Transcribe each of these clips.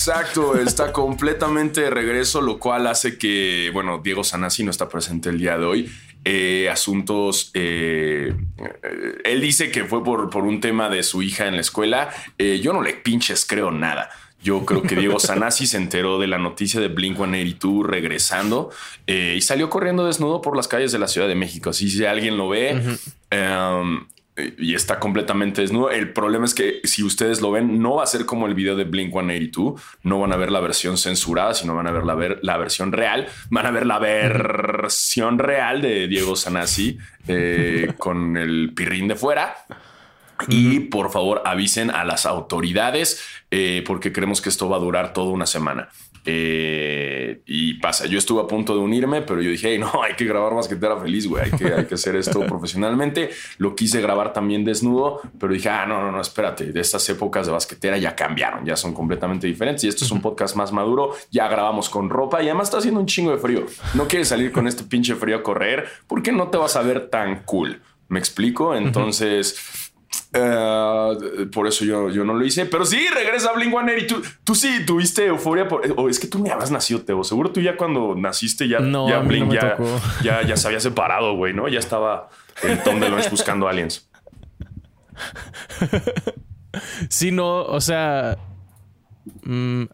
exacto. Está completamente de regreso, lo cual hace que, bueno, Diego Sanasi no está presente el día de hoy. Eh, asuntos. Eh, él dice que fue por, por, un tema de su hija en la escuela. Eh, yo no le pinches creo nada. Yo creo que Diego Sanasi se enteró de la noticia de Blink 182 regresando y salió corriendo desnudo por las calles de la Ciudad de México. Así si alguien lo ve, y está completamente desnudo. El problema es que si ustedes lo ven, no va a ser como el video de Blink 182. No van a ver la versión censurada, sino van a ver la, ver, la versión real. Van a ver la versión real de Diego Sanasi eh, con el pirrín de fuera. Y por favor avisen a las autoridades eh, porque creemos que esto va a durar toda una semana. Eh, y pasa, yo estuve a punto de unirme, pero yo dije, no, hay que grabar Basquetera Feliz, güey, hay que, hay que hacer esto profesionalmente. Lo quise grabar también desnudo, pero dije, ah, no, no, no, espérate, de estas épocas de basquetera ya cambiaron, ya son completamente diferentes y esto es un podcast más maduro, ya grabamos con ropa y además está haciendo un chingo de frío. No quieres salir con este pinche frío a correr porque no te vas a ver tan cool. ¿Me explico? Entonces... Eh, por eso yo, yo no lo hice, pero sí, regresa Blink One y tú, tú sí tuviste euforia. Por, o es que tú ni habías nacido, Teo. Seguro tú ya cuando naciste ya, ya Blink ya, ya, ya, se había separado, güey, ¿no? Ya estaba el Tom DeLonge buscando aliens. sí, no, o sea, mm,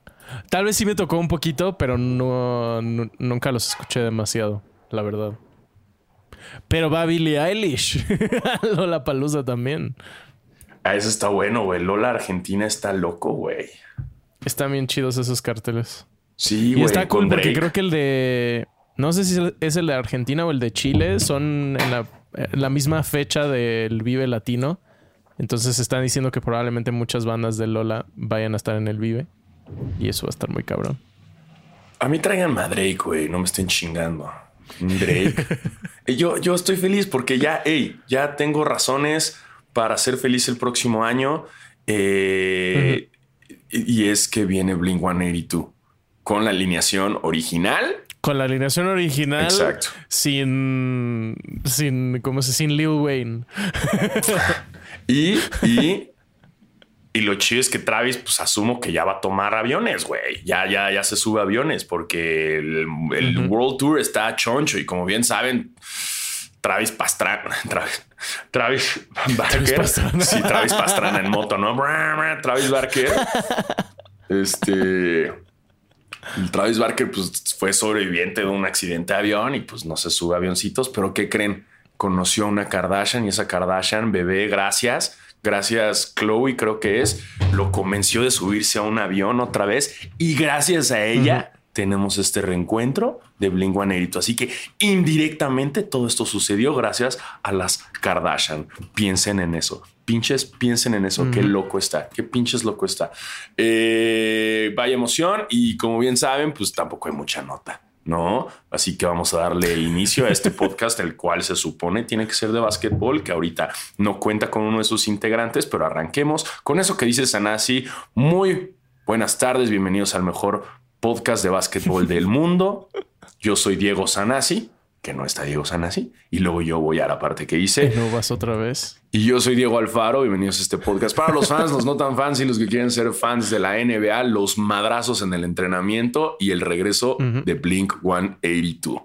tal vez sí me tocó un poquito, pero no, nunca los escuché demasiado, la verdad. Pero va Billie Eilish. Lola Palusa también. Ah, eso está bueno, güey. Lola Argentina está loco, güey. Están bien chidos esos carteles. Sí, güey. Y está cool porque creo que el de. No sé si es el de Argentina o el de Chile. Son en la, misma fecha del Vive Latino. Entonces están diciendo que probablemente muchas bandas de Lola vayan a estar en el Vive. Y eso va a estar muy cabrón. A mí traigan Madre, güey. No me estén chingando. Drake. yo, yo estoy feliz porque ya, hey, ya tengo razones para ser feliz el próximo año. Eh, y es que viene Blink 182 con la alineación original. Con la alineación original. Exacto. Sin, sin, ¿cómo se Sin Lil Wayne. y, y, y lo chido es que Travis, pues asumo que ya va a tomar aviones, güey. Ya, ya, ya se sube aviones porque el, World Tour está choncho y como bien saben, Travis Pastrana, Travis, Travis Barker. Sí, Travis Pastrana en moto, ¿no? Travis Barker. Este. Travis Barker, pues fue sobreviviente de un accidente de avión y pues no se sube avioncitos, pero ¿qué creen? Conoció a una Kardashian y esa Kardashian, bebé, gracias. Gracias, Chloe, creo que es, lo convenció de subirse a un avión otra vez y gracias a ella tenemos este reencuentro de Blink Así que indirectamente todo esto sucedió gracias a las Kardashian. Piensen en eso. Pinches, piensen en eso. Qué loco está. Qué pinches loco está. Eh, vaya emoción. Y como bien saben, pues tampoco hay mucha nota. ¿No? Así que vamos a darle inicio a este podcast, el cual se supone tiene que ser de básquetbol, que ahorita no cuenta con uno de sus integrantes, pero arranquemos con eso que dice Sanasi. Muy buenas tardes, bienvenidos al mejor podcast de básquetbol del mundo. Yo soy Diego Sanasi, que no está Diego Sanasi, y luego yo voy a la parte que hice. No vas otra vez. Y yo soy Diego Alfaro, bienvenidos a este podcast. Para los fans, los no tan fans y los que quieren ser fans de la NBA, los madrazos en el entrenamiento y el regreso de Blink 182.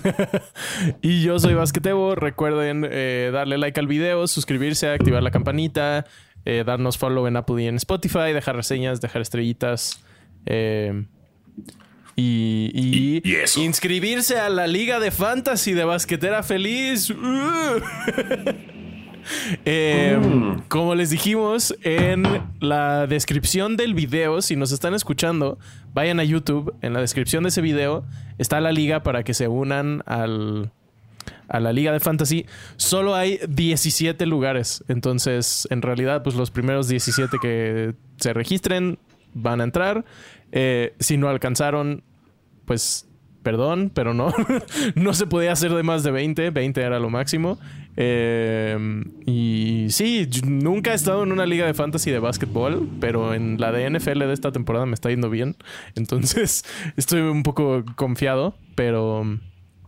y yo soy Basquetebo. Recuerden eh, darle like al video, suscribirse, activar la campanita, eh, darnos follow en Apple y en Spotify, dejar reseñas, dejar estrellitas. Eh, y, inscribirse a la Liga de Fantasy de Basquetera Feliz. Eh, mm. Como les dijimos en la descripción del video, si nos están escuchando, vayan a YouTube. En la descripción de ese video está la liga para que se unan al, a la Liga de Fantasy. Solo hay 17 lugares. Entonces, en realidad, pues los primeros 17 que se registren van a entrar. Eh, si no alcanzaron, pues perdón, pero no. no se podía hacer de más de 20. 20 era lo máximo. Eh, y sí, nunca he estado en una liga de fantasy de básquetbol, pero en la de NFL de esta temporada me está yendo bien. Entonces estoy un poco confiado, pero,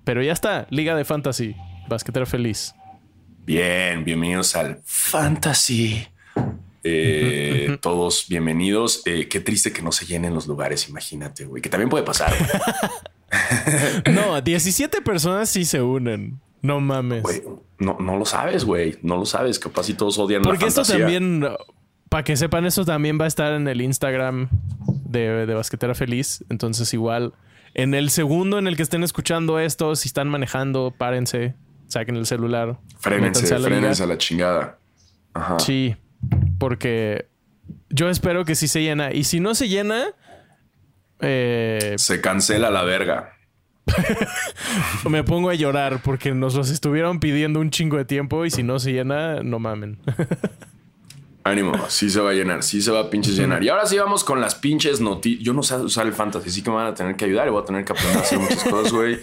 pero ya está. Liga de fantasy, basquetero feliz. Bien, bienvenidos al Fantasy Eh, todos bienvenidos. Eh, qué triste que no se llenen los lugares, imagínate, güey, que también puede pasar. no, 17 personas sí se unen. No mames. no, no lo sabes, güey. No lo sabes. Capaz si todos odian Porque esto también, para que sepan, esto también va a estar en el Instagram de, de Basquetera Feliz. Entonces, igual, en el segundo en el que estén escuchando esto, si están manejando, párense, saquen el celular. Frénense, frénense a la chingada. Ajá. Sí, porque yo espero que sí se llena. Y si no se llena... Eh, se cancela la verga. Me pongo a llorar porque nos los estuvieron pidiendo un chingo de tiempo y si no se llena, no mamen. Ánimo, sí se va a llenar, sí se va a pinches llenar. Y ahora sí vamos con las pinches noticias. Yo no sé usar el fantasy, así que me van a tener que ayudar y voy a tener que aprender a hacer muchas cosas, güey.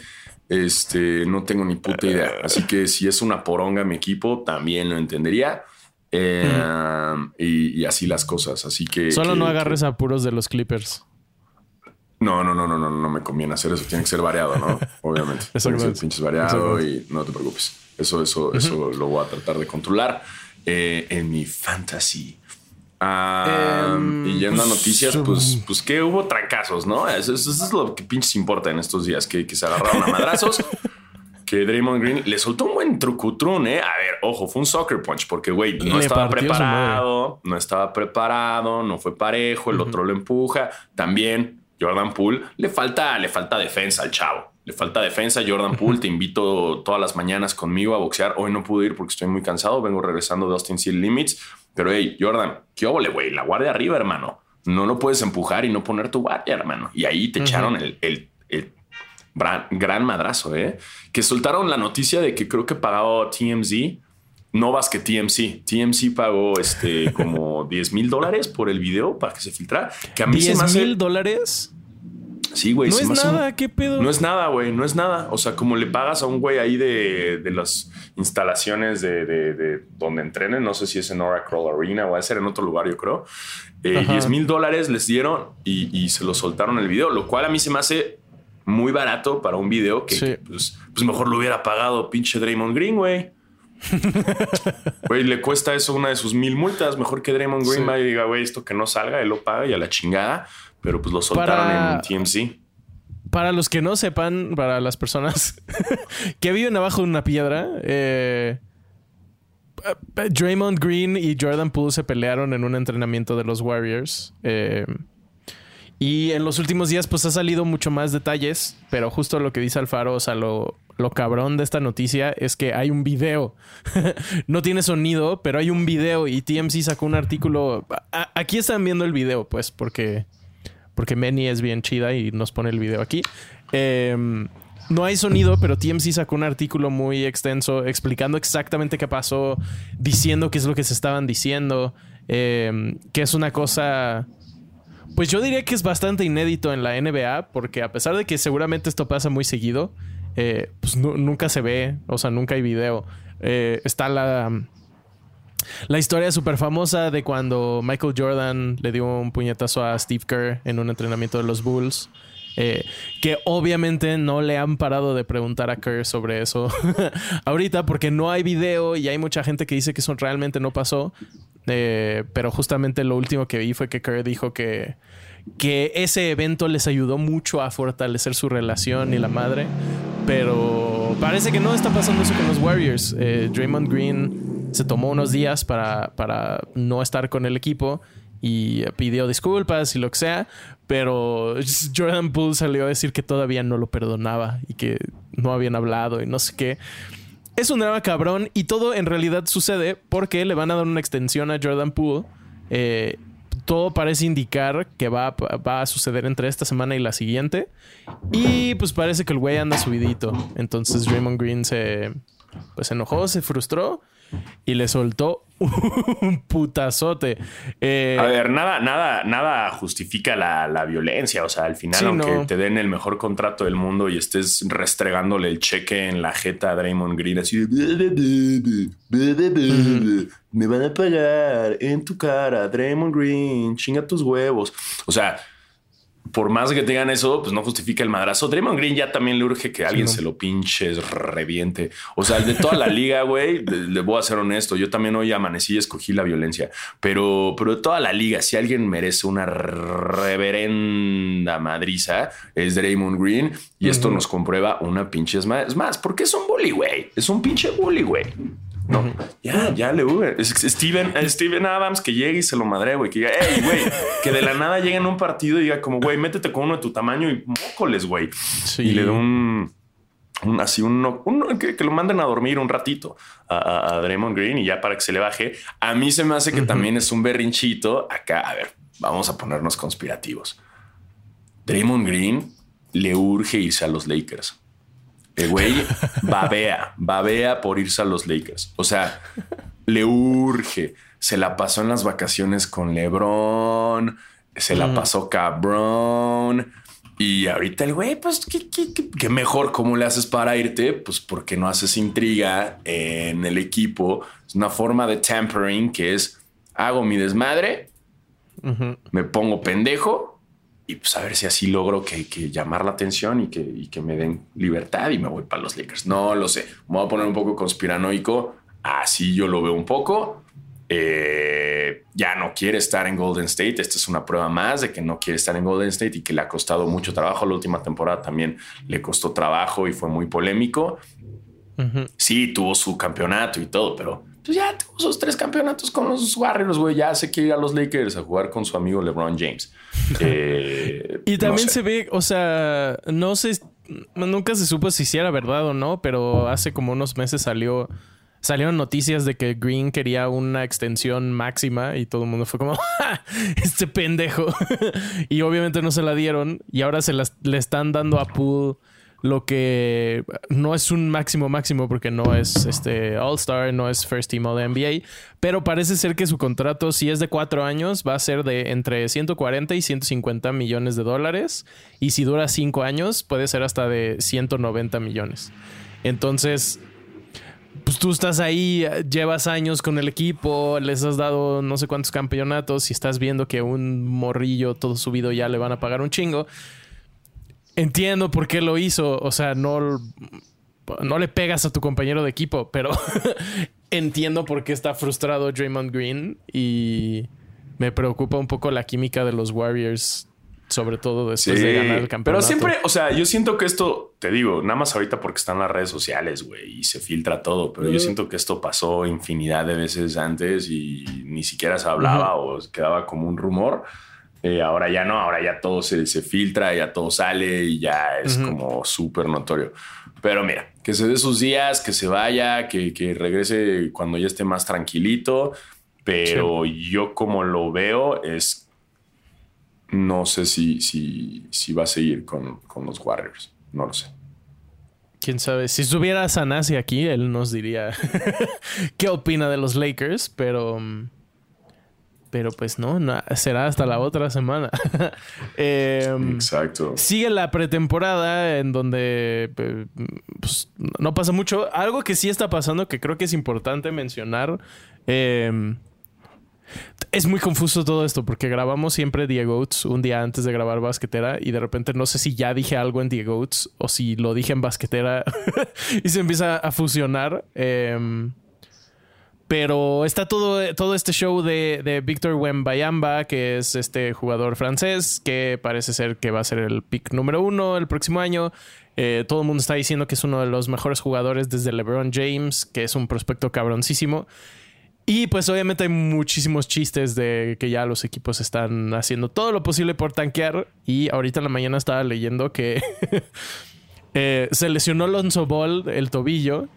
Este, no tengo ni puta idea. Así que si es una poronga mi equipo, también lo entendería. Eh, y, así las cosas. Así que. Solo no agarres apuros de los Clippers. No, no, no, no, no, no me conviene hacer eso. Tiene que ser variado, ¿no? Obviamente. Tiene que ser pinches variado y no te preocupes. Eso, eso, eso lo voy a tratar de controlar eh, en mi fantasy. Em, y yendo a noticias, pues, pues que hubo trancazos, ¿no? Eso, es lo que pinches importa en estos días, que, que se agarraron a madrazos. que Draymond Green le soltó un buen trucutrún, ¿eh? A ver, ojo, fue un soccer punch porque, güey, no estaba preparado, no estaba preparado, no fue parejo, el otro lo empuja. También Jordan Poole le falta, le falta defensa al chavo. Le falta defensa. Jordan Poole, te invito todas las mañanas conmigo a boxear. Hoy no pude ir porque estoy muy cansado. Vengo regresando de Austin Seal Limits. Pero hey, Jordan, qué óvole, güey. La guardia arriba, hermano. No lo puedes empujar y no poner tu guardia, hermano. Y ahí te echaron el, el gran, madrazo, ¿eh? Que soltaron la noticia de que creo que pagaba TMZ, no más que TMC. TMC pagó este como 10 mil dólares por el video para que se filtrara. Que a mí ¿10 mil dólares? Sí, güey. No es nada, ¿qué pedo? No es nada, güey, no es nada. O sea, como le pagas a un güey ahí de, de las instalaciones de, donde entrenen, no sé si es en Oracle Arena o va a ser en otro lugar, yo creo. Eh, 10 mil dólares les dieron y, y, se lo soltaron el video, lo cual a mí se me hace muy barato para un video que, pues, pues, mejor lo hubiera pagado pinche Draymond Green, güey. Güey, le cuesta eso una de sus mil multas. Mejor que Draymond Green vaya y diga, güey, esto que no salga, él lo paga y a la chingada. Pero pues lo soltaron en TMC. Para los que no sepan, para las personas que viven abajo de una piedra, eh, Draymond Green y Jordan Poole se pelearon en un entrenamiento de los Warriors. Eh, y en los últimos días, pues ha salido mucho más detalles, pero justo lo que dice Alfaro, o sea, lo, lo cabrón de esta noticia es que hay un video. no tiene sonido, pero hay un video y TMC sacó un artículo. aquí están viendo el video, pues, porque, porque Manny es bien chida y nos pone el video aquí. Em, no hay sonido, pero TMC sacó un artículo muy extenso explicando exactamente qué pasó, diciendo qué es lo que se estaban diciendo, em, que es una cosa pues yo diría que es bastante inédito en la NBA, porque a pesar de que seguramente esto pasa muy seguido, eh, pues nunca se ve, o sea, nunca hay video. Eh, está la, la historia súper famosa de cuando Michael Jordan le dio un puñetazo a Steve Kerr en un entrenamiento de los Bulls. Eh, que obviamente no le han parado de preguntar a Kerr sobre eso ahorita porque no hay video y hay mucha gente que dice que eso realmente no pasó. Eh, pero justamente lo último que vi fue que Kerr dijo que, que ese evento les ayudó mucho a fortalecer su relación y la madre. Pero parece que no está pasando eso con los Warriors. Eh, Draymond Green se tomó unos días para, para no estar con el equipo y pidió disculpas y lo que sea, pero Jordan Poole salió a decir que todavía no lo perdonaba y que no habían hablado y no sé qué. Es un drama cabrón y todo en realidad sucede porque le van a dar una extensión a Jordan Poole. Eh, todo parece indicar que va, a suceder entre esta semana y la siguiente. Y pues parece que el güey anda subidito. Entonces Draymond Green se, pues, enojó, se frustró y le soltó un putazote. Eh, a ver, nada, nada, nada justifica la, violencia. O sea, al final, aunque te den el mejor contrato del mundo y estés restregándole el cheque en la jeta a Draymond Green, así me van a pagar en tu cara, Draymond Green, chinga tus huevos. O sea, por más que tengan eso, pues no justifica el madrazo. Draymond Green ya también le urge que alguien se lo pinche, reviente. O sea, de toda la liga, güey, le voy a ser honesto. Yo también hoy amanecí y escogí la violencia, pero, pero de toda la liga, si alguien merece una reverenda madriza, es Draymond Green. Y esto nos comprueba una pinche es más. Es más, porque es un bully, güey. Es un pinche bully, güey. No, ya, ya le hubo. Es Steven, Steven Adams que llegue y se lo madre, güey. Que diga, hey, güey, que de la nada llegue en un partido y diga, como, güey, métete con uno de tu tamaño y mócoles, güey. Y le da un, así, un, que, lo manden a dormir un ratito a, a, Draymond Green y ya para que se le baje. A mí se me hace que también es un berrinchito. Acá, a ver, vamos a ponernos conspirativos. Draymond Green le urge irse a los Lakers. El güey babea, babea por irse a los Lakers. O sea, le urge. Se la pasó en las vacaciones con LeBron, se la mm. pasó cabrón. Y ahorita el güey, pues, ¿qué, mejor cómo le haces para irte? Pues porque no haces intriga en el equipo. Es una forma de tampering que es, hago mi desmadre, me pongo pendejo y pues a ver si así logro que, llamar la atención y que, que, me den libertad y me voy para los Lakers. No lo sé. Me voy a poner un poco conspiranoico. Así yo lo veo un poco. Eh, ya no quiere estar en Golden State. Esta es una prueba más de que no quiere estar en Golden State y que le ha costado mucho trabajo. La última temporada también le costó trabajo y fue muy polémico. Sí, tuvo su campeonato y todo, pero pues ya tuvo sus tres campeonatos con los Warriors, güey. Ya se quiere ir a los Lakers a jugar con su amigo LeBron James. Eh, y también se ve, o sea, no sé, nunca se supo si era verdad o no, pero hace como unos meses salió, salieron noticias de que Green quería una extensión máxima y todo el mundo fue como, este pendejo. y obviamente no se la dieron y ahora se las, le están dando a Poole lo que no es un máximo máximo porque no es este All-Star, no es First Team All NBA, pero parece ser que su contrato, si es de cuatro años, va a ser de entre 140 y 150 millones de dólares, y si dura cinco años, puede ser hasta de 190 millones. Entonces, pues tú estás ahí, llevas años con el equipo, les has dado no sé cuántos campeonatos y estás viendo que un morrillo todo subido ya le van a pagar un chingo entiendo por qué lo hizo. O sea, no, no le pegas a tu compañero de equipo, pero entiendo por qué está frustrado Draymond Green y me preocupa un poco la química de los Warriors. Sobre todo después de ganar el campeonato. Pero siempre, o sea, yo siento que esto, te digo, nada más ahorita porque están las redes sociales, güey, y se filtra todo. Pero yo siento que esto pasó infinidad de veces antes y ni siquiera se hablaba o quedaba como un rumor. Eh, ahora ya no, ahora ya todo se, se, filtra, ya todo sale y ya es como súper notorio. Pero mira, que se dé sus días, que se vaya, que, que regrese cuando ya esté más tranquilito. Pero yo como lo veo es, no sé si, si, si va a seguir con, con los Warriors. No lo sé. Quién sabe. Si estuviera Sanasi aquí, él nos diría qué opina de los Lakers, pero... Pero pues no, será hasta la otra semana. Em, Exacto. Sigue la pretemporada en donde pues, no pasa mucho. Algo que sí está pasando que creo que es importante mencionar. Em, es muy confuso todo esto porque grabamos siempre Diego un día antes de grabar Basquetera y de repente no sé si ya dije algo en Diego o si lo dije en Basquetera y se empieza a fusionar. Eh, pero está todo, todo este show de, de Víctor Wembayamba, que es este jugador francés, que parece ser que va a ser el pick número uno el próximo año. Eh, todo el mundo está diciendo que es uno de los mejores jugadores desde LeBron James, que es un prospecto cabroncísimo. Y pues obviamente hay muchísimos chistes de que ya los equipos están haciendo todo lo posible por tanquear. Y ahorita en la mañana estaba leyendo que eh, se lesionó Lonzo Ball el tobillo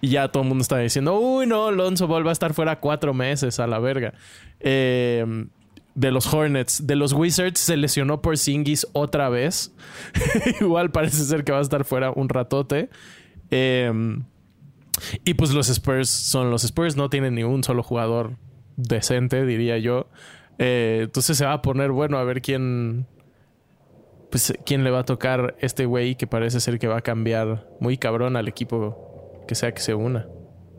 y ya todo el mundo está diciendo, uy, no, Alonso Ball va a estar fuera cuatro meses a la verga. Em, de los Hornets, de los Wizards se lesionó por Singis otra vez. Igual parece ser que va a estar fuera un ratote. Em, y pues los Spurs son los Spurs, no tienen ni un solo jugador decente, diría yo. Eh, entonces se va a poner bueno a ver quién. Pues quién le va a tocar este güey que parece ser que va a cambiar muy cabrón al equipo que sea que se una.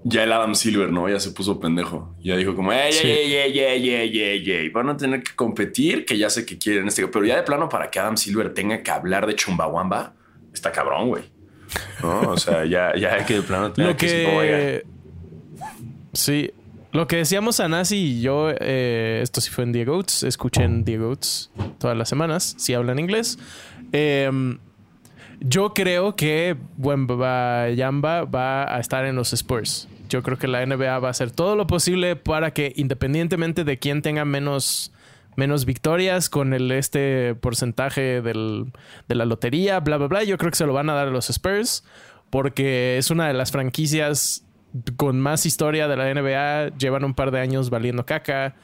ya el Adam Silver, ¿no? Ya se puso pendejo. Ya dijo como, ey, Sí. ey, ey, ey, ey, ey, ey, van a tener que competir, que ya sé que quieren este, pero ya de plano para que Adam Silver tenga que hablar de Chumbawamba, está cabrón, güey. No, o sea, ya, ya que de plano tenga Lo que que. Sí. Lo que decíamos a Nasi y yo, eh, esto sí fue en Diego Oats, escuchen Diego Oats todas las semanas, si hablan inglés. Eh, yo creo que Yamba va a estar en los Spurs. Yo creo que la NBA va a hacer todo lo posible para que, independientemente de quién tenga menos, menos victorias con el este porcentaje del- de la lotería, bla, bla, bla, yo creo que se lo van a dar a los Spurs porque es una de las franquicias con más historia de la NBA. Llevan un par de años valiendo caca.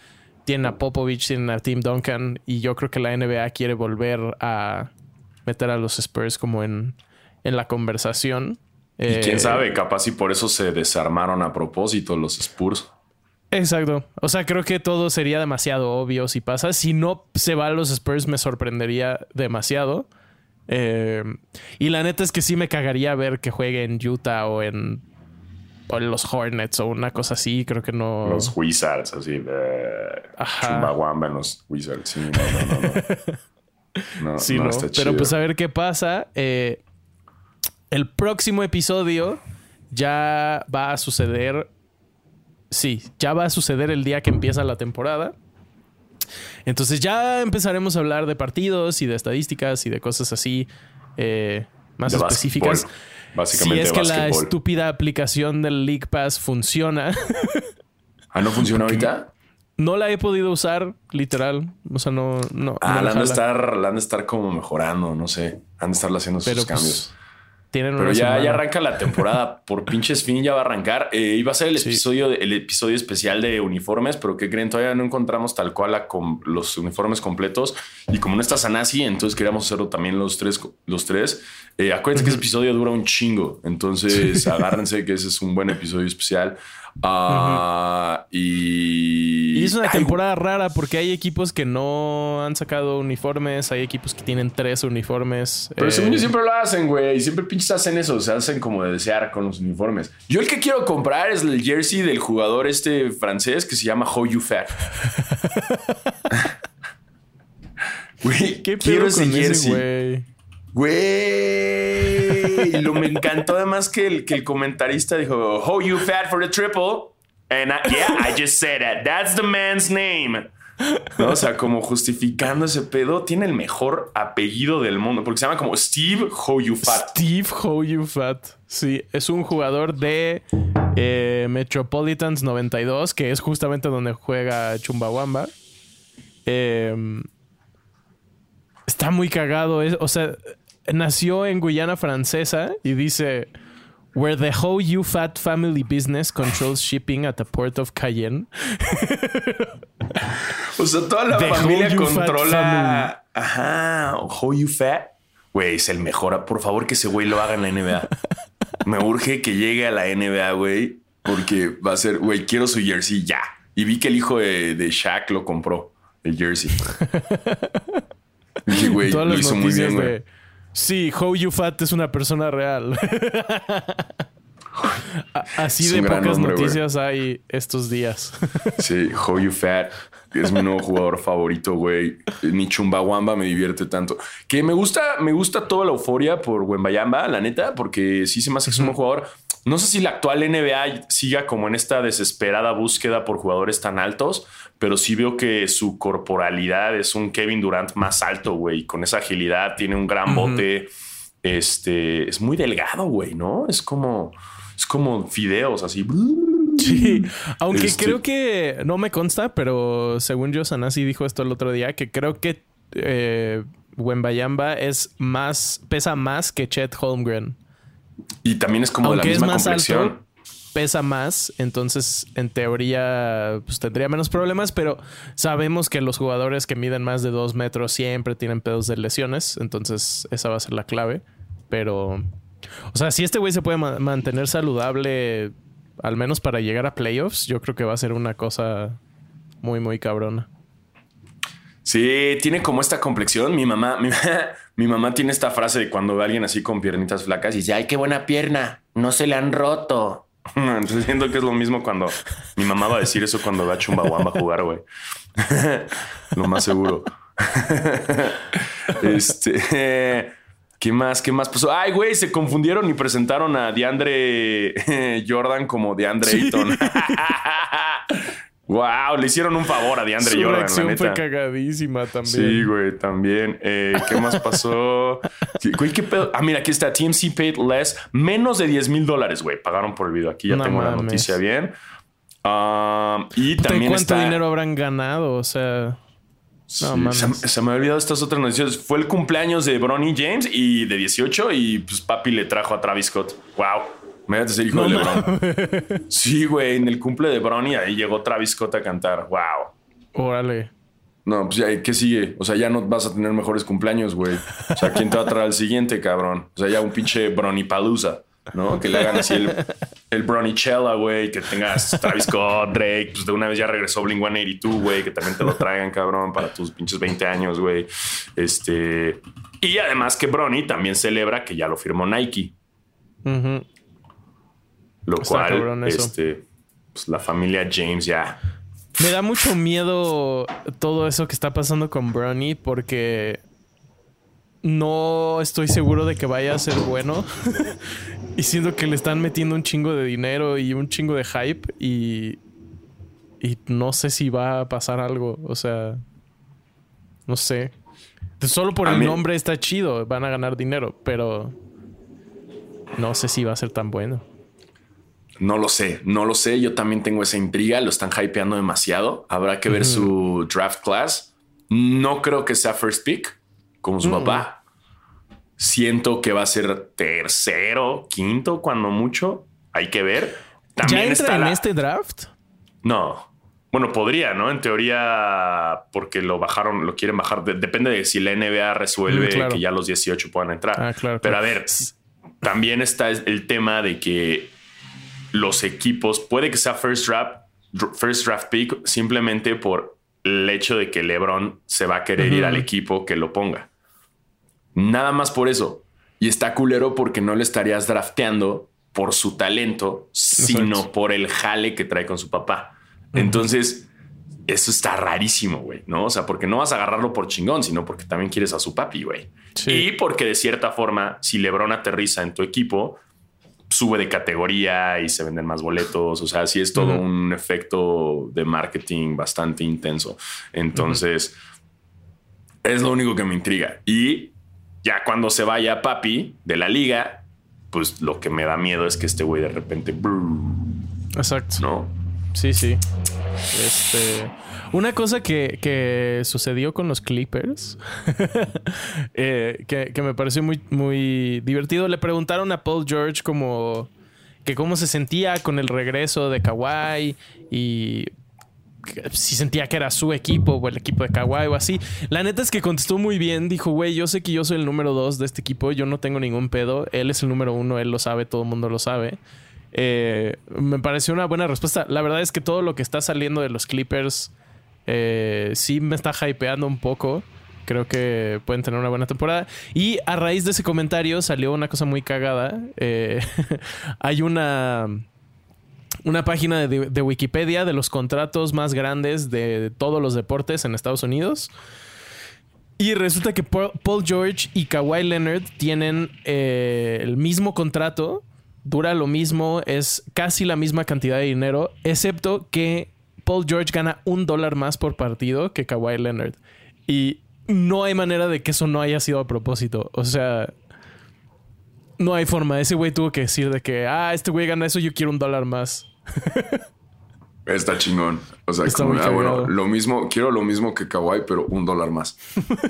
Tienen a Popovich, tienen a Tim Duncan. Y yo creo que la NBA quiere volver a meter a los Spurs como en, en la conversación. Y Eh, quién sabe, capaz y por eso se desarmaron a propósito los Spurs. Exacto. O sea, creo que todo sería demasiado obvio si pasa. Si no se va a los Spurs, me sorprendería demasiado. Eh, y la neta es que sí me cagaría ver que juegue en Utah o en, o en los Hornets o una cosa así. Creo que no. Los Wizards, así. eh, Ajá. Chumbawamba en los Wizards. Sí, no, no, no. No, no, Sí, no no. está Pero chido. pues a ver qué pasa. Eh, el próximo episodio ya va a suceder. Sí, ya va a suceder el día que empieza la temporada. Entonces ya empezaremos a hablar de partidos y de estadísticas y de cosas así eh, más De específicas. básquetbol. Si Básicamente es que la estúpida aplicación del League Pass funciona. Ah, ¿no funciona ahorita? No la he podido usar, literal. O sea, no. no Ah, no la han, de estar, la han de estar como mejorando, no sé. Han de estarle haciendo sus pues, cambios. Tienen Pero ya, arranca la temporada. Por pinches fin ya va a arrancar. Eh, iba a ser el Sí. episodio, el episodio especial de uniformes, pero ¿qué creen? Todavía no encontramos tal cual la com- los uniformes completos. Y como no está Sanasi, entonces queríamos hacerlo también los tres. Los tres. Eh, acuérdense que ese episodio dura un chingo. Entonces agárrense que ese es un buen episodio especial. Ah, y... Y es una Ay, temporada rara porque hay equipos que no han sacado uniformes, hay equipos que tienen tres uniformes. Pero eh, según yo siempre lo hacen, güey. Siempre pinches hacen eso. Se hacen como de desear con los uniformes. Yo el que quiero comprar es el jersey del jugador este francés que se llama How You Fat. Güey, ¿Qué quiero ese con ese jersey. Güey? Lo me encantó además que el, que el comentarista dijo, How You Fat for the triple. And I- yeah, I just said that. That's the man's name. ¿No? O sea, como justificando ese pedo, tiene el mejor apellido del mundo, porque se llama como Steve How You Fat. Steve How You Fat. Sí, es un jugador de eh, Metropolitans 92, que es justamente donde juega Chumbawamba. Eh, está muy cagado. es- o sea, nació en Guyana Francesa y dice: Where the How You Fat family business controls shipping at the port of Cayenne. O sea, toda la The familia controla. Ajá, How You Fat. Güey, es el mejor. Por favor, que ese güey lo haga en la NBA. Me urge que llegue a la NBA, güey, porque va a ser, güey, quiero su jersey ya. Y vi que el hijo de, de Shaq lo compró, el jersey. Dije, güey, lo hizo muy bien, güey. Sí, How You Fat es una persona real. Así de pocas nombre, noticias hay estos días. Sí, How You Fat. Es mi nuevo jugador favorito, güey. Ni Chumbawamba me divierte tanto. Que me gusta, me gusta toda la euforia por Wembayamba, la neta, porque sí se me hace que es un buen jugador. No sé si la actual NBA siga como en esta desesperada búsqueda por jugadores tan altos, pero sí veo que su corporalidad es un Kevin Durant más alto, güey. Con esa agilidad, tiene un gran bote. Este es muy delgado, güey, ¿no? Es como, es como fideos así. Sí, aunque Este- creo que no me consta, pero según yo, Sanasi dijo esto el otro día, que creo que eh, Wembayamba es más, pesa más que Chet Holmgren. Y también es como de Aunque la es misma más complexión. alto, pesa más, entonces en teoría pues, tendría menos problemas, pero sabemos que los jugadores que miden más de dos metros siempre tienen pedos de lesiones, entonces esa va a ser la clave. Pero, o sea, si este güey se puede ma- mantener saludable, al menos para llegar a playoffs, yo creo que va a ser una cosa muy, muy cabrona. Sí, tiene como esta complexión. Mi mamá, mi, mi mamá tiene esta frase de cuando ve a alguien así con piernitas flacas y dice, ay, qué buena pierna, no se le han roto. Siento que es lo mismo cuando mi mamá va a decir eso cuando va a Chumbawamba a jugar, güey. lo más seguro. este. ¿Qué más? ¿Qué más pasó? Ay, güey, se confundieron y presentaron a DeAndre Jordan como DeAndre Ayton. Wow, le hicieron un favor a DeAndre Su Jordan. Reacción la fue cagadísima también. Sí, güey, también. Eh, ¿Qué más pasó? güey, qué pedo. Ah, mira, aquí está. TMC paid less. Menos de 10 mil dólares, güey. Pagaron por el video. Aquí ya tengo la noticia bien. Um, y también ¿Cuánto dinero habrán ganado? O sea. No, se, se, me ha olvidado estas otras noticias. Fue el cumpleaños de Bronny James y de 18 y pues papi le trajo a Travis Scott. Wow. Imagínate ser hijo de LeBron. Sí, güey, en el cumple de Bronny ahí llegó Travis Scott a cantar. Wow. Órale. No, pues ya, ¿qué sigue? O sea, ya no vas a tener mejores cumpleaños, güey. O sea, ¿quién te va a traer al siguiente, cabrón? O sea, ya un pinche Bronny Palusa, ¿no? Que le hagan así el, el Chella, güey. Que tengas Travis Scott, Drake. Pues de una vez ya regresó Blink 182, güey. Que también te lo traigan, cabrón, para tus pinches 20 años, güey. Este. Y además que Bronny también celebra que ya lo firmó Nike. Lo cual, este, pues, la familia James ya. Me da mucho miedo todo eso que está pasando con Bronny porque no estoy seguro de que vaya a ser bueno. y siento que le están metiendo un chingo de dinero y un chingo de hype y, y no sé si va a pasar algo. O sea, no sé. Solo por el nombre está chido, van a ganar dinero, pero no sé si va a ser tan bueno. No lo sé, no lo sé. Yo también tengo esa intriga. Lo están hypeando demasiado. Habrá que ver su draft class. No creo que sea first pick como su papá. Siento que va a ser tercero, quinto, cuando mucho. Hay que ver. ¿Ya entra en este draft? No. Bueno, podría, ¿no? En teoría, porque lo bajaron, lo quieren bajar. depende de si la NBA resuelve mm, que ya los 18 puedan entrar. Ah, claro, Pero a ver, también está el tema de que los equipos, puede que sea first draft, first draft pick simplemente por el hecho de que LeBron se va a querer ir al equipo que lo ponga. Nada más por eso. Y está culero porque no le estarías drafteando por su talento, sino por el jale que trae con su papá. Entonces, eso está rarísimo, güey, ¿no? O sea, porque no vas a agarrarlo por chingón, sino porque también quieres a su papi, güey. Y porque de cierta forma, si LeBron aterriza en tu equipo, sube de categoría y se venden más boletos. O sea, sí es todo un efecto de marketing bastante intenso. Entonces, es lo único que me intriga. Y ya cuando se vaya papi de la liga, pues lo que me da miedo es que este güey de repente... Exacto. ¿No? Sí, sí. Este... Una cosa que, sucedió con los Clippers, eh, que, me pareció muy, muy divertido, le preguntaron a Paul George como que cómo se sentía con el regreso de Kawhi y si sentía que era su equipo o el equipo de Kawhi o así. La neta es que contestó muy bien. Dijo, güey, yo sé que yo soy el número dos de este equipo. Yo no tengo ningún pedo. Él es el número uno. Él lo sabe. Todo el mundo lo sabe. Eh, me pareció una buena respuesta. La verdad es que todo lo que está saliendo de los Clippers eh, sí me está hypeando un poco. Creo que pueden tener una buena temporada. Y a raíz de ese comentario salió una cosa muy cagada. Eh, hay una, una página de, Wikipedia de los contratos más grandes de todos los deportes en Estados Unidos. Y resulta que Paul George y Kawhi Leonard tienen eh, el mismo contrato, dura lo mismo, es casi la misma cantidad de dinero, excepto que Paul George gana un dólar más por partido que Kawhi Leonard. Y no hay manera de que eso no haya sido a propósito. O sea, no hay forma. Ese güey tuvo que decir de que, ah, este güey gana eso, yo quiero un dólar más. Está chingón. O sea, como, ah, bueno, lo mismo, quiero lo mismo que Kawhi, pero un dólar más.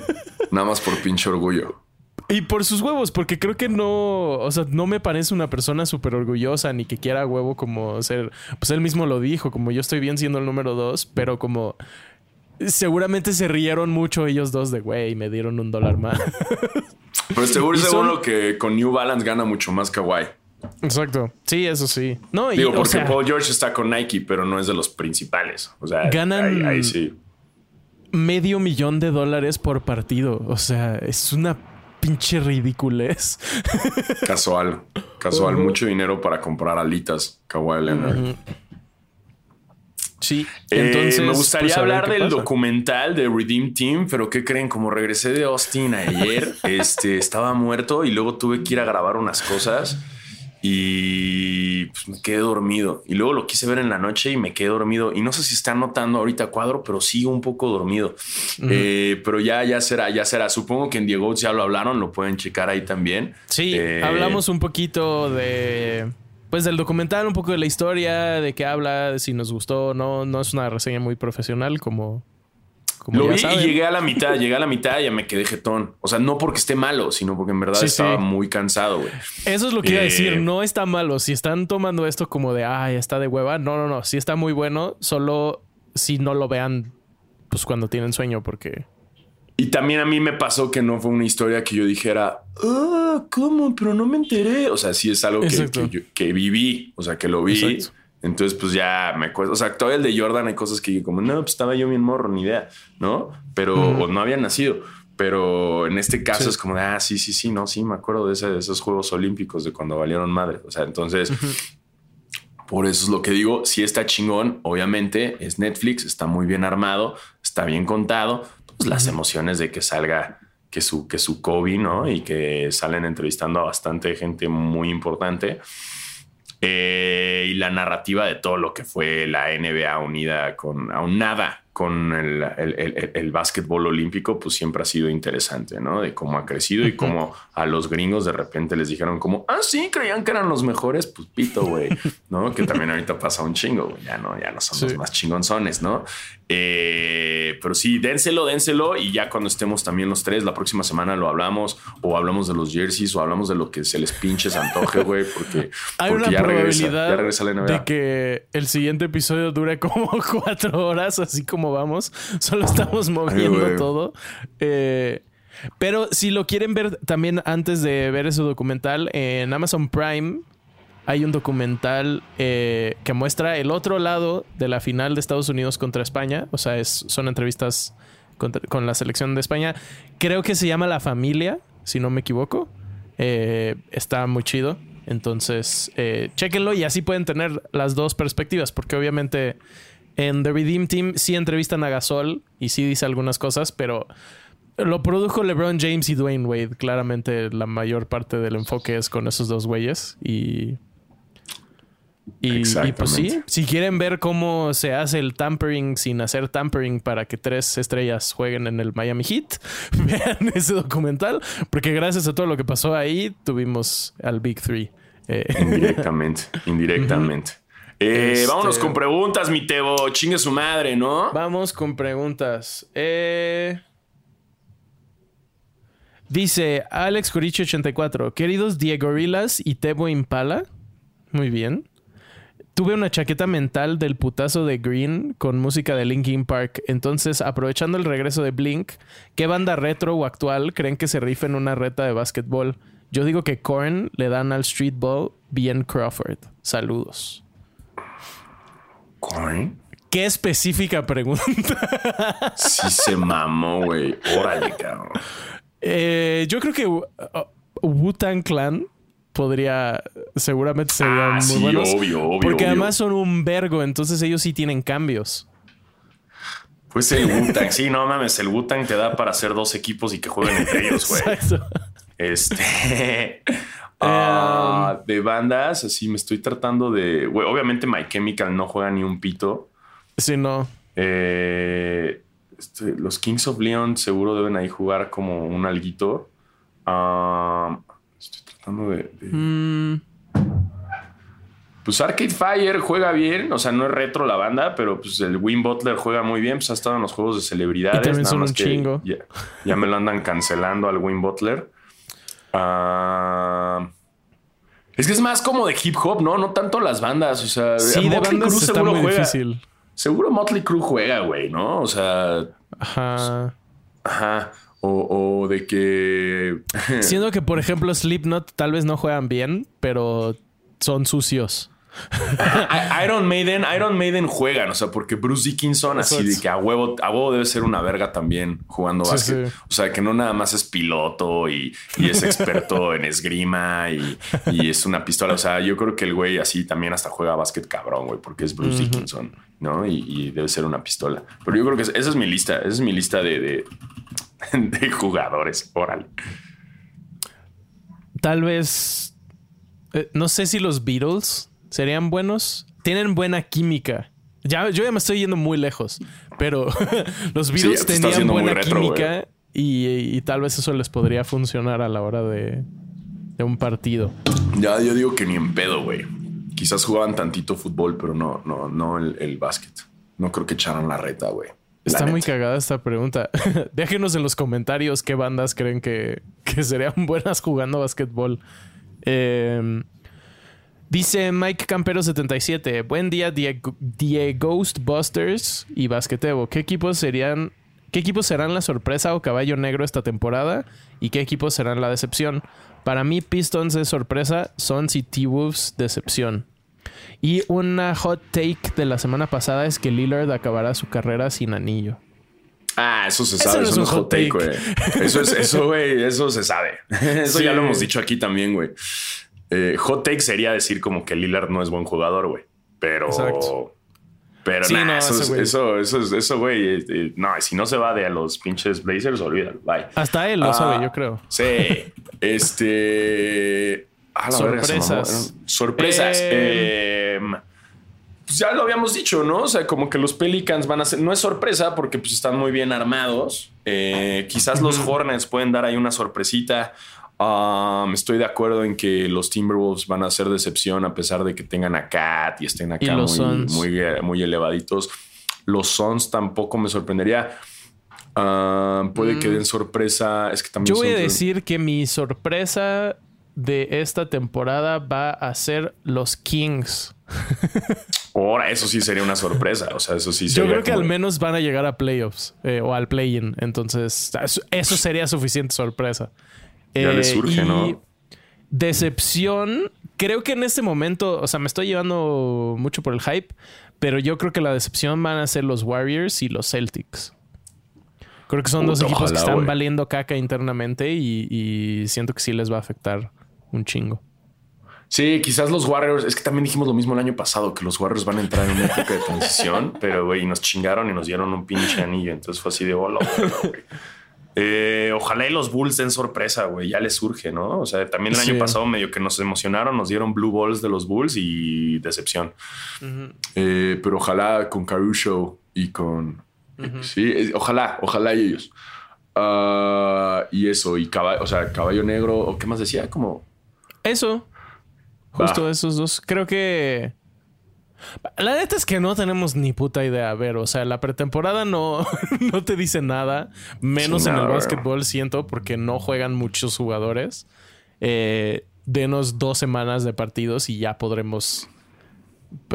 Nada más por pinche orgullo. Y por sus huevos, porque creo que no, o sea, no me parece una persona súper orgullosa ni que quiera huevo como ser, pues él mismo lo dijo, como yo estoy bien siendo el número dos, pero como seguramente se rieron mucho ellos dos de, güey, me dieron un dólar más. Pues seguro, seguro que con New Balance gana mucho más Kawhi. Exacto. Sí, eso sí. No, Digo, porque Paul George está con Nike, pero no es de los principales. O sea, ganan ahí sí. medio millón de dólares por partido. O sea, es una pinche ridiculez. Casual, casual. Mucho dinero para comprar alitas, Kawhi Leonard. Sí, Eh, entonces. me gustaría pues, hablar del pasa. documental de Redeem Team, pero ¿qué creen? Como regresé de Austin ayer, este, estaba muerto y luego tuve que ir a grabar unas cosas y pues, me quedé dormido. Y luego lo quise ver en la noche y me quedé dormido. Y no sé si está notando ahorita cuadro, pero sigo un poco dormido. Eh, pero ya, ya será, ya será. Supongo que en Diego ya lo hablaron, lo pueden checar ahí también. Sí, Eh, hablamos un poquito de. Pues del documental, un poco de la historia, de qué habla, de si nos gustó o no. No es una reseña muy profesional, como. Como Lo ya vi saben. y llegué a la mitad, llegué a la mitad y ya me quedé jetón. O sea, no porque esté malo, sino porque en verdad Sí, estaba sí. muy cansado, güey. Eso es lo que iba a Eh, decir. No está malo. Si están tomando esto como de, ay, está de hueva. No, no, no. Sí está muy bueno. Solo si no lo vean, pues cuando tienen sueño, porque. Y también a mí me pasó que no fue una historia que yo dijera, ah, ¿cómo? Pero no me enteré. O sea, sí es algo que, Exacto. que, yo- que viví, o sea, que lo vi. Exacto. Entonces, pues ya me cuesta. O sea, todavía el de Jordan hay cosas que yo como, no, pues estaba yo bien morro, ni idea, ¿no? Pero, o no había nacido. Pero en este caso Sí. es como de, ah, sí, sí, sí, no, sí, me acuerdo de, ese- de esos Juegos Olímpicos de cuando valieron madre. O sea, entonces, por eso es lo que digo, sí está chingón, obviamente, es Netflix, está muy bien armado, está bien contado, pues las emociones de que salga que su, que su Kobe, ¿no? Y que salen entrevistando a bastante gente muy importante. Eh, y la narrativa de todo lo que fue la NBA unida con, aunada con el, el, el, el básquetbol olímpico, pues siempre ha sido interesante, ¿no? De cómo ha crecido y cómo a los gringos de repente les dijeron como, ah, sí, creían que eran los mejores, pues pito, güey, ¿no? Que también ahorita pasa un chingo, ya no, ya no son Sí. los más chingonzones, ¿no? Eh, pero sí, dénselo, dénselo y ya cuando estemos también los tres, la próxima semana lo hablamos o hablamos de los jerseys o hablamos de lo que se les pinche se antoje, güey, porque, Hay porque una ya regresa, probabilidad ya regresa la NBA. de que el siguiente episodio dure como cuatro horas, así como vamos. Solo estamos moviendo todo. Eh, pero si lo quieren ver también antes de ver ese documental, en Amazon Prime hay un documental eh, que muestra el otro lado de la final de Estados Unidos contra España. O sea, son entrevistas con la selección de España. Creo que se llama La Familia, si no me equivoco. Eh, está muy chido. Entonces, eh, chéquenlo y así pueden tener las dos perspectivas, porque obviamente en The Redeem Team sí entrevistan a Gasol y sí dice algunas cosas, pero lo produjo LeBron James y Dwayne Wade. Claramente la mayor parte del enfoque es con esos dos güeyes y... Y, y pues sí, si quieren ver cómo se hace el tampering sin hacer tampering para que tres estrellas jueguen en el Miami Heat, vean ese documental, porque gracias a todo lo que pasó ahí tuvimos al Big Three. Eh, Indirectamente, indirectamente. Eh, Este- Vámonos con preguntas, mi Tebo. Chingue su madre, ¿no? Vamos con preguntas. Eh, Dice Alex Corichi 84. Queridos Diego Gorillas y Tebo Impala. Muy bien. Tuve una chaqueta mental del putazo de Green con música de Linkin Park. Entonces, aprovechando el regreso de Blink, ¿qué banda retro o actual creen que se rife en una reta de básquetbol? Yo digo que Korn le dan al Street Ball bien Crawford. Saludos. Corn. Qué específica pregunta. Sí se mamó, güey. Órale, cabrón. Eh, yo creo que uh, uh, Wu-Tang Clan podría, seguramente serían Ah, muy sí, buenos. obvio, obvio, Porque obvio. además son un vergo, entonces ellos sí tienen cambios. Pues el Wu-Tang. Sí, no mames. El Wu-Tang te da para hacer dos equipos y que jueguen entre ellos, güey. Exacto. Este. ah, de bandas, así me estoy tratando de. güey, obviamente, My Chemical no juega ni un pito. Si no. Eh, este, los Kings of Leon seguro deben ahí jugar como un alguito. Estoy tratando de. de- mm, Pues Arcade Fire juega bien, o sea, no es retro la banda, pero pues el Win Butler juega muy bien, pues ha estado en los juegos de celebridades. Y también nada son más un que chingo. Ya, ya me lo andan cancelando al Win Butler. Ah, es que es más como de hip hop, ¿no? No tanto las bandas, o sea, sí, de bandas Crue está seguro muy juega. difícil. Seguro Motley Crue juega, güey, ¿no? O sea, Ajá. ajá. O, o de que. Siendo que, por ejemplo, Slipknot tal vez no juegan bien, pero son sucios. Iron Maiden, Iron Maiden juegan, o sea, porque Bruce Dickinson así de que a huevo, a huevo debe ser una verga también jugando básquet. O sea, que no nada más es piloto y, es experto en esgrima y, es una pistola. O sea, yo creo que el güey así también hasta juega básquet cabrón, güey, porque es Bruce Dickinson, ¿no? Y, debe ser una pistola. Pero yo creo que esa es mi lista, esa es mi lista de, de, de jugadores. Órale. Tal vez, eh, no sé si los Beatles serían buenos. Tienen buena química. Ya, yo ya me estoy yendo muy lejos, pero los Beatles tenían buena química y, tal vez eso les podría funcionar a la hora de, un partido. Ya, yo digo que ni en pedo, güey. Quizás jugaban tantito fútbol, pero no, no, no el, básquet. No creo que echaran la reta, güey. Está muy cagada esta pregunta. Déjenos en los comentarios qué bandas creen que, que serían buenas jugando básquetbol. Eh, Dice Mike Campero77, buen día The, Ghostbusters y Basquetebo. ¿Qué equipos serían, qué equipos serán la sorpresa o caballo negro esta temporada? ¿Y qué equipos serán la decepción? Para mí Pistons es sorpresa, Suns y T-Wolves decepción. Y una hot take de la semana pasada es que Lillard acabará su carrera sin anillo. Ah, eso se sabe, eso, no es hot take, güey. Eso es, eso, güey, eso se sabe. Eso ya lo hemos dicho aquí también, güey. Eh, hot take sería decir como que Lillard no es buen jugador, güey. Pero. Pero eso, eso, eso, güey. Eh, eh, no, si no se va de a los pinches Blazers, olvídalo. Bye. Hasta él lo sabe, ah, yo creo. Sí. este. Sorpresas. sorpresas. Em, pues ya lo habíamos dicho, ¿no? O sea, como que los Pelicans van a ser. No es sorpresa porque pues están muy bien armados. quizás los Hornets pueden dar ahí una sorpresita. Um, estoy de acuerdo en que los Timberwolves van a ser decepción a pesar de que tengan a Cat y estén acá muy, muy, elevaditos. Los Suns tampoco me sorprendería. Um, puede que mm. den sorpresa. Es que también. Yo voy a decir que mi sorpresa de esta temporada va a ser los Kings. Ahora, eso sí sería una sorpresa. O sea, eso sí Yo creo que al menos van a llegar a playoffs eh, o al play-in. Entonces, eso sería suficiente sorpresa. Ya le eh, surge, ¿no? Decepción. Creo que en este momento, o sea, me estoy llevando mucho por el hype, pero yo creo que la decepción van a ser los Warriors y los Celtics. Creo que son dos equipos que están valiendo caca internamente y, siento que sí les va a afectar un chingo. Sí, quizás los Warriors, es que también dijimos lo mismo el año pasado, que los Warriors van a entrar en una época de transición, pero güey, nos chingaron y nos dieron un pinche anillo. Entonces fue así de hola, güey. Eh, ojalá y los Bulls den sorpresa, güey. Ya les surge, ¿no? O sea, también el año pasado medio que nos emocionaron, nos dieron blue balls de los Bulls y decepción. Eh, pero ojalá con Caruso y con... Sí, ojalá, ojalá y ellos. Ah, y eso, y caballo, o sea, caballo negro, o qué más decía, como... Eso. Justo esos dos. Creo que... La neta es que no tenemos ni puta idea. A ver, o sea, la pretemporada no, no te dice nada. Menos en el básquetbol, siento, porque no juegan muchos jugadores. Eh, denos dos semanas de partidos y ya podremos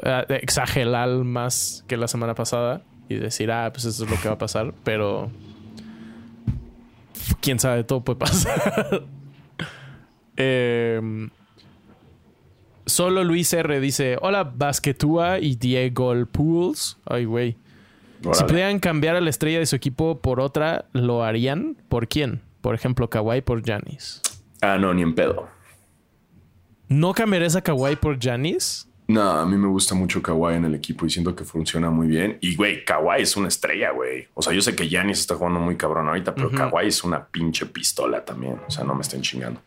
eh, exagerar más que la semana pasada y decir, ah, pues eso es lo que va a pasar. Pero quién sabe, todo puede pasar. eh, Solo Luis R dice: Hola, Basquetúa y Diego Pools. Ay, güey. Si pudieran cambiar a la estrella de su equipo por otra, ¿lo harían? ¿Por quién? Por ejemplo, Kawhi por Janis. Ah, no, ni en pedo. ¿No cambiarías a Kawhi por Janis? No, a mí me gusta mucho Kawhi en el equipo y siento que funciona muy bien. Y, güey, Kawhi es una estrella, güey. O sea, yo sé que Janis está jugando muy cabrón ahorita, pero Kawhi es una pinche pistola también. O sea, no me estén chingando.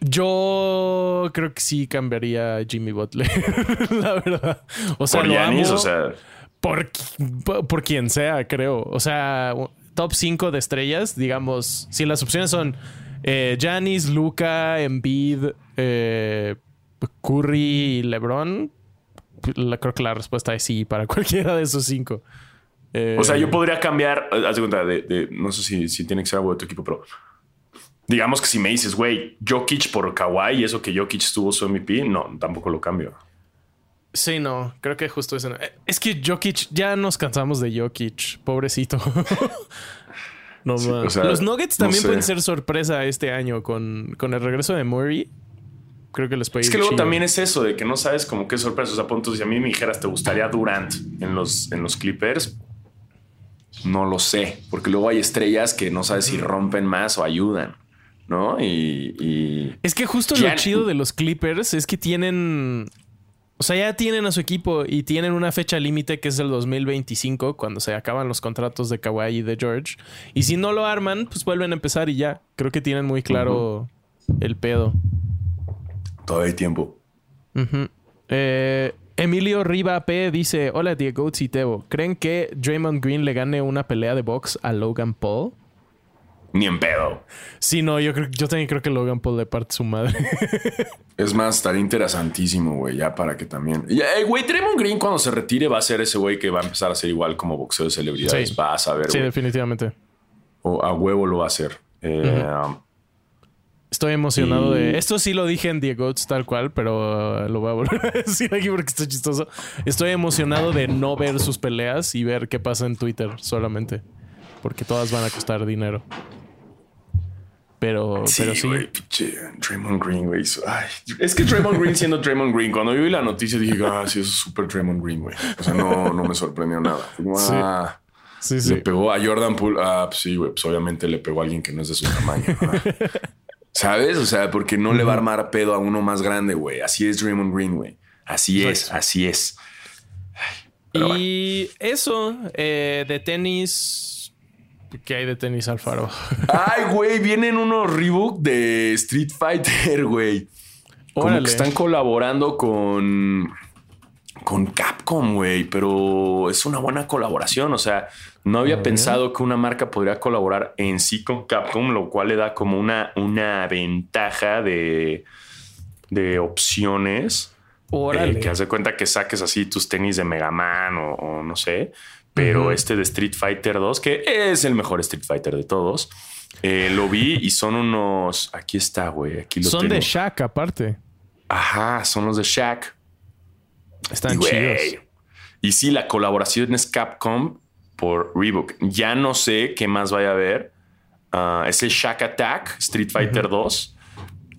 Yo creo que sí cambiaría a Jimmy Butler, la verdad. O sea, por o sea, por, quien sea, creo. O sea, top 5 de estrellas, digamos, si las opciones son eh, Giannis, Luca, Embiid, eh, Curry y LeBron, creo que la respuesta es sí para cualquiera de esos cinco. o sea, yo eh, podría cambiar, haz de cuenta, de, no sé si, si tiene que ser algo de tu equipo, pero digamos que si me dices, güey, Jokic por Kawhi y eso que Jokic tuvo su MVP, no, tampoco lo cambio. Sí, no, creo que justo eso. Eh, es que Jokic, ya nos cansamos de Jokic, pobrecito. no, Los Nuggets también pueden ser sorpresa este año con, con el regreso de Murray. creo que les puede Es que luego también es eso de que no sabes como qué sorpresa. O sea, punto, si a mí me dijeras, ¿te gustaría Durant en los, en los Clippers? No lo sé, porque luego hay estrellas que no sabes si rompen más o ayudan, ¿no? Y. Es que justo lo chido de los Clippers es que tienen. O sea, ya tienen a su equipo y tienen una fecha límite que es el 2025, cuando se acaban los contratos de Kawhi y de George. Y si no lo arman, pues vuelven a empezar y ya. Creo que tienen muy claro el pedo. Todavía hay tiempo. eh, Emilio Riva P dice: Hola Diego y Tebo. ¿Creen que Draymond Green le gane una pelea de box a Logan Paul? Ni en pedo. Sí, no, yo, creo, yo también creo que Logan Paul le parte su madre. es más, estaría interesantísimo, güey, ya para que también. Eh, güey, Draymond Green cuando se retire va a ser ese güey que va a empezar a ser igual como boxeo de celebridades. Sí. Va a saber. Sí, definitivamente. O a huevo lo va a hacer. Eh, Estoy emocionado de. Esto sí lo dije en Diego tal cual, pero lo voy a volver a decir aquí porque está chistoso. Estoy emocionado de no ver sus peleas y ver qué pasa en Twitter solamente. Porque todas van a costar dinero. Pero sí. Pero sí. Draymond Green, güey. es que Draymond Green siendo Draymond Green, cuando yo vi la noticia dije, ah, sí, eso es súper Draymond Green, güey. O sea, no, no me sorprendió nada. Ah, sí. Sí, Le pegó a Jordan Poole. Ah, pues sí, güey. Pues obviamente le pegó a alguien que no es de su tamaño. ¿Sabes? O sea, porque no le va a armar pedo a uno más grande, güey. Así es Draymond Green, güey. Así es, así es. y eso eh, de tenis. ¿Qué hay de tenis, Alfaro? Ay, güey, vienen unos Reebok de Street Fighter, güey. Como que están colaborando con con Capcom, güey, pero es una buena colaboración. O sea, no había pensado que una marca podría colaborar en sí con Capcom, lo cual le da como una, una ventaja de, de opciones. Eh, que hace cuenta que saques así tus tenis de Mega Man o, no sé. Pero este de Street Fighter 2, que es el mejor Street Fighter de todos, eh, lo vi y son unos. Aquí está, güey. Aquí Son de Shaq, aparte. Ajá, son los de Shaq. Están chidos. Y sí, la colaboración es Capcom por Reebok. Ya no sé qué más vaya a haber. Ah, es el Shack Attack Street Fighter 2.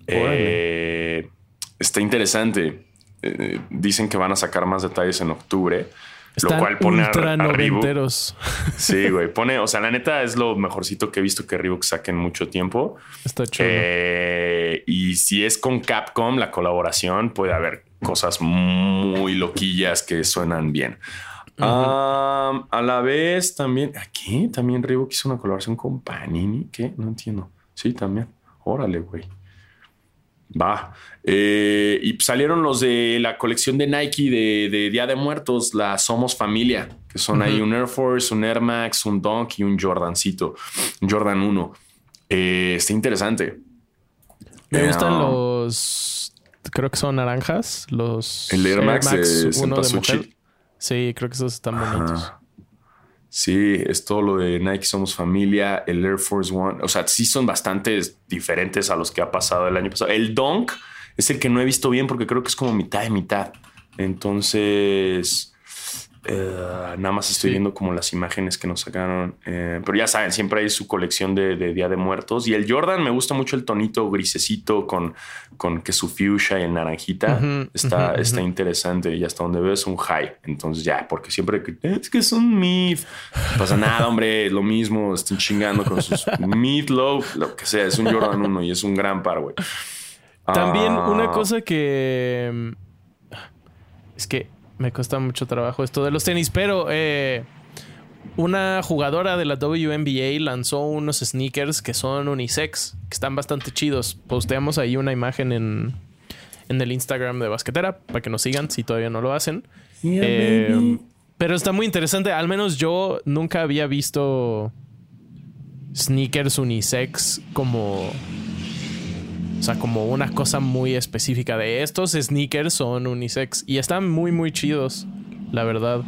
Eh, está interesante. Eh, dicen que van a sacar más detalles en octubre. Lo cual pone ultra a, Sí, güey. Pone, o sea, la neta es lo mejorcito que he visto que Reebok saque en mucho tiempo. Está chido. Eh, y si es con Capcom, la colaboración puede haber cosas muy loquillas que suenan bien. a la vez también, aquí también Reebok hizo una colaboración con Panini. ¿Qué? No entiendo. Sí, también. Órale, güey. Va. Eh, y salieron los de la colección de Nike de, Día de Muertos, la Somos Familia, que son ahí un Air Force, un Air Max, un Dunk y un Jordancito, un Jordan 1. Eh, está interesante. Me gustan eh, los creo que son naranjas. Los el Air Max, uno de mujer. Sí, creo que esos están bonitos. Sí, es todo lo de Nike Somos Familia, el Air Force One. O sea, sí son bastante diferentes a los que ha pasado el año pasado. El Dunk es el que no he visto bien porque creo que es como mitad de mitad. Entonces, eh, nada más estoy viendo como las imágenes que nos sacaron. Eh, pero ya saben, siempre hay su colección de, Día de Muertos. Y el Jordan me gusta mucho el tonito grisecito con, con que su fuchsia y el naranjita. está, está interesante. Y hasta donde veo es un high. Entonces ya, porque siempre es que es un myth. No pasa nada, hombre. Lo mismo. Están chingando con sus low, lo que sea. Es un Jordan 1 y es un gran par, güey. También una ah. cosa que... Es que me cuesta mucho trabajo esto de los tenis, pero eh, una jugadora de la WNBA lanzó unos sneakers que son unisex, que están bastante chidos. Posteamos ahí una imagen en, en el Instagram de Basquetera para que nos sigan si todavía no lo hacen. Eh, pero está muy interesante. Al menos yo nunca había visto sneakers unisex como o sea, como una cosa muy específica de estos sneakers son unisex y están muy, muy chidos, la verdad.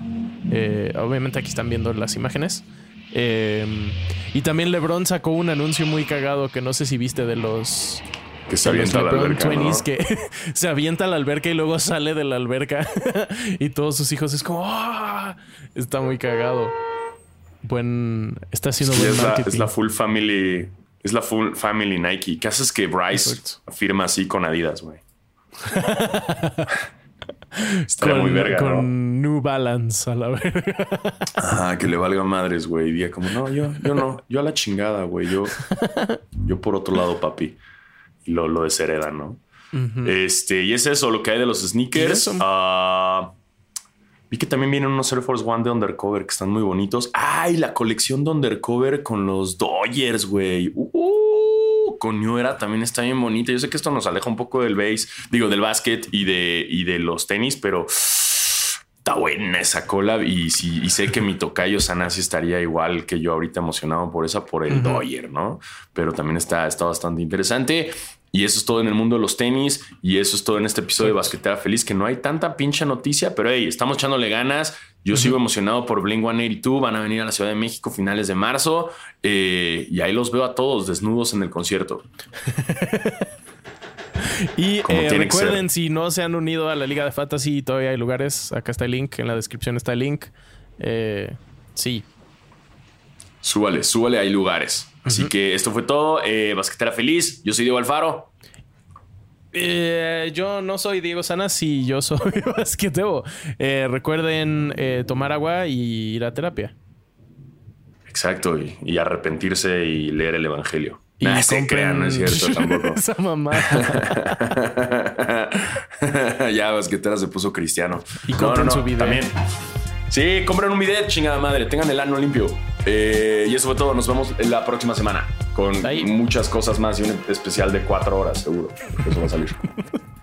Eh, obviamente aquí están viendo las imágenes. Em, y también LeBron sacó un anuncio muy cagado que no sé si viste de los. Que se avienta a la alberca. que se avienta a la alberca y luego sale de la alberca. y todos sus hijos es como. ¡Ah! Está muy cagado. Buen. Está haciendo buen marketing. es la full family es la full family Nike. ¿Qué haces que Bryce firma así con Adidas, güey? Estaría muy verga, con New Balance a la verga. Ah, que le valga madres, güey. Y diga como, no, yo, yo no, yo a la chingada, güey. Yo, yo por otro lado, papi. Y lo, lo deshereda, ¿no? Este, y es eso, lo que hay de los sneakers. Ah, vi que también vienen unos Air Force One de Undercover que están muy bonitos. Ay, la colección de Undercover con los Dodgers, güey. Uh, con New Era también está bien bonita. Yo sé que esto nos aleja un poco del base, digo, del básquet y de, y de los tenis, pero está buena esa cola y, si, y sé que mi tocayo Sanasi estaría igual que yo ahorita emocionado por esa, por el Doyer, ¿no? Pero también está, está bastante interesante. Y eso es todo en el mundo de los tenis. Y eso es todo en este episodio de Basquetera Feliz, que no hay tanta pinche noticia, pero hey, estamos echándole ganas. Yo sigo emocionado por Blink 182. Van a venir a la Ciudad de México finales de marzo. Eh, y ahí los veo a todos desnudos en el concierto. y eh, recuerden, si no se han unido a la Liga de Fantasy, todavía hay lugares. Acá está el link, en la descripción está el link. Eh, sí. Súbale, súbale, hay lugares. Así que esto fue todo. Eh, Basquetera feliz. Yo soy Diego Alfaro. Eh, yo no soy Diego Sanas y yo soy basquetebo. Eh, recuerden eh, tomar agua y ir a terapia. Exacto, y, arrepentirse y leer el Evangelio. Y nah, se crean, no es cierto tampoco. Esa mamá. ya Basquetera se puso cristiano. Y compren su video. También. Sí, compren un video, chingada madre. Tengan el ano limpio. Eh, y eso fue todo. Nos vemos la próxima semana con muchas cosas más y un especial de cuatro horas, seguro. Eso va a salir.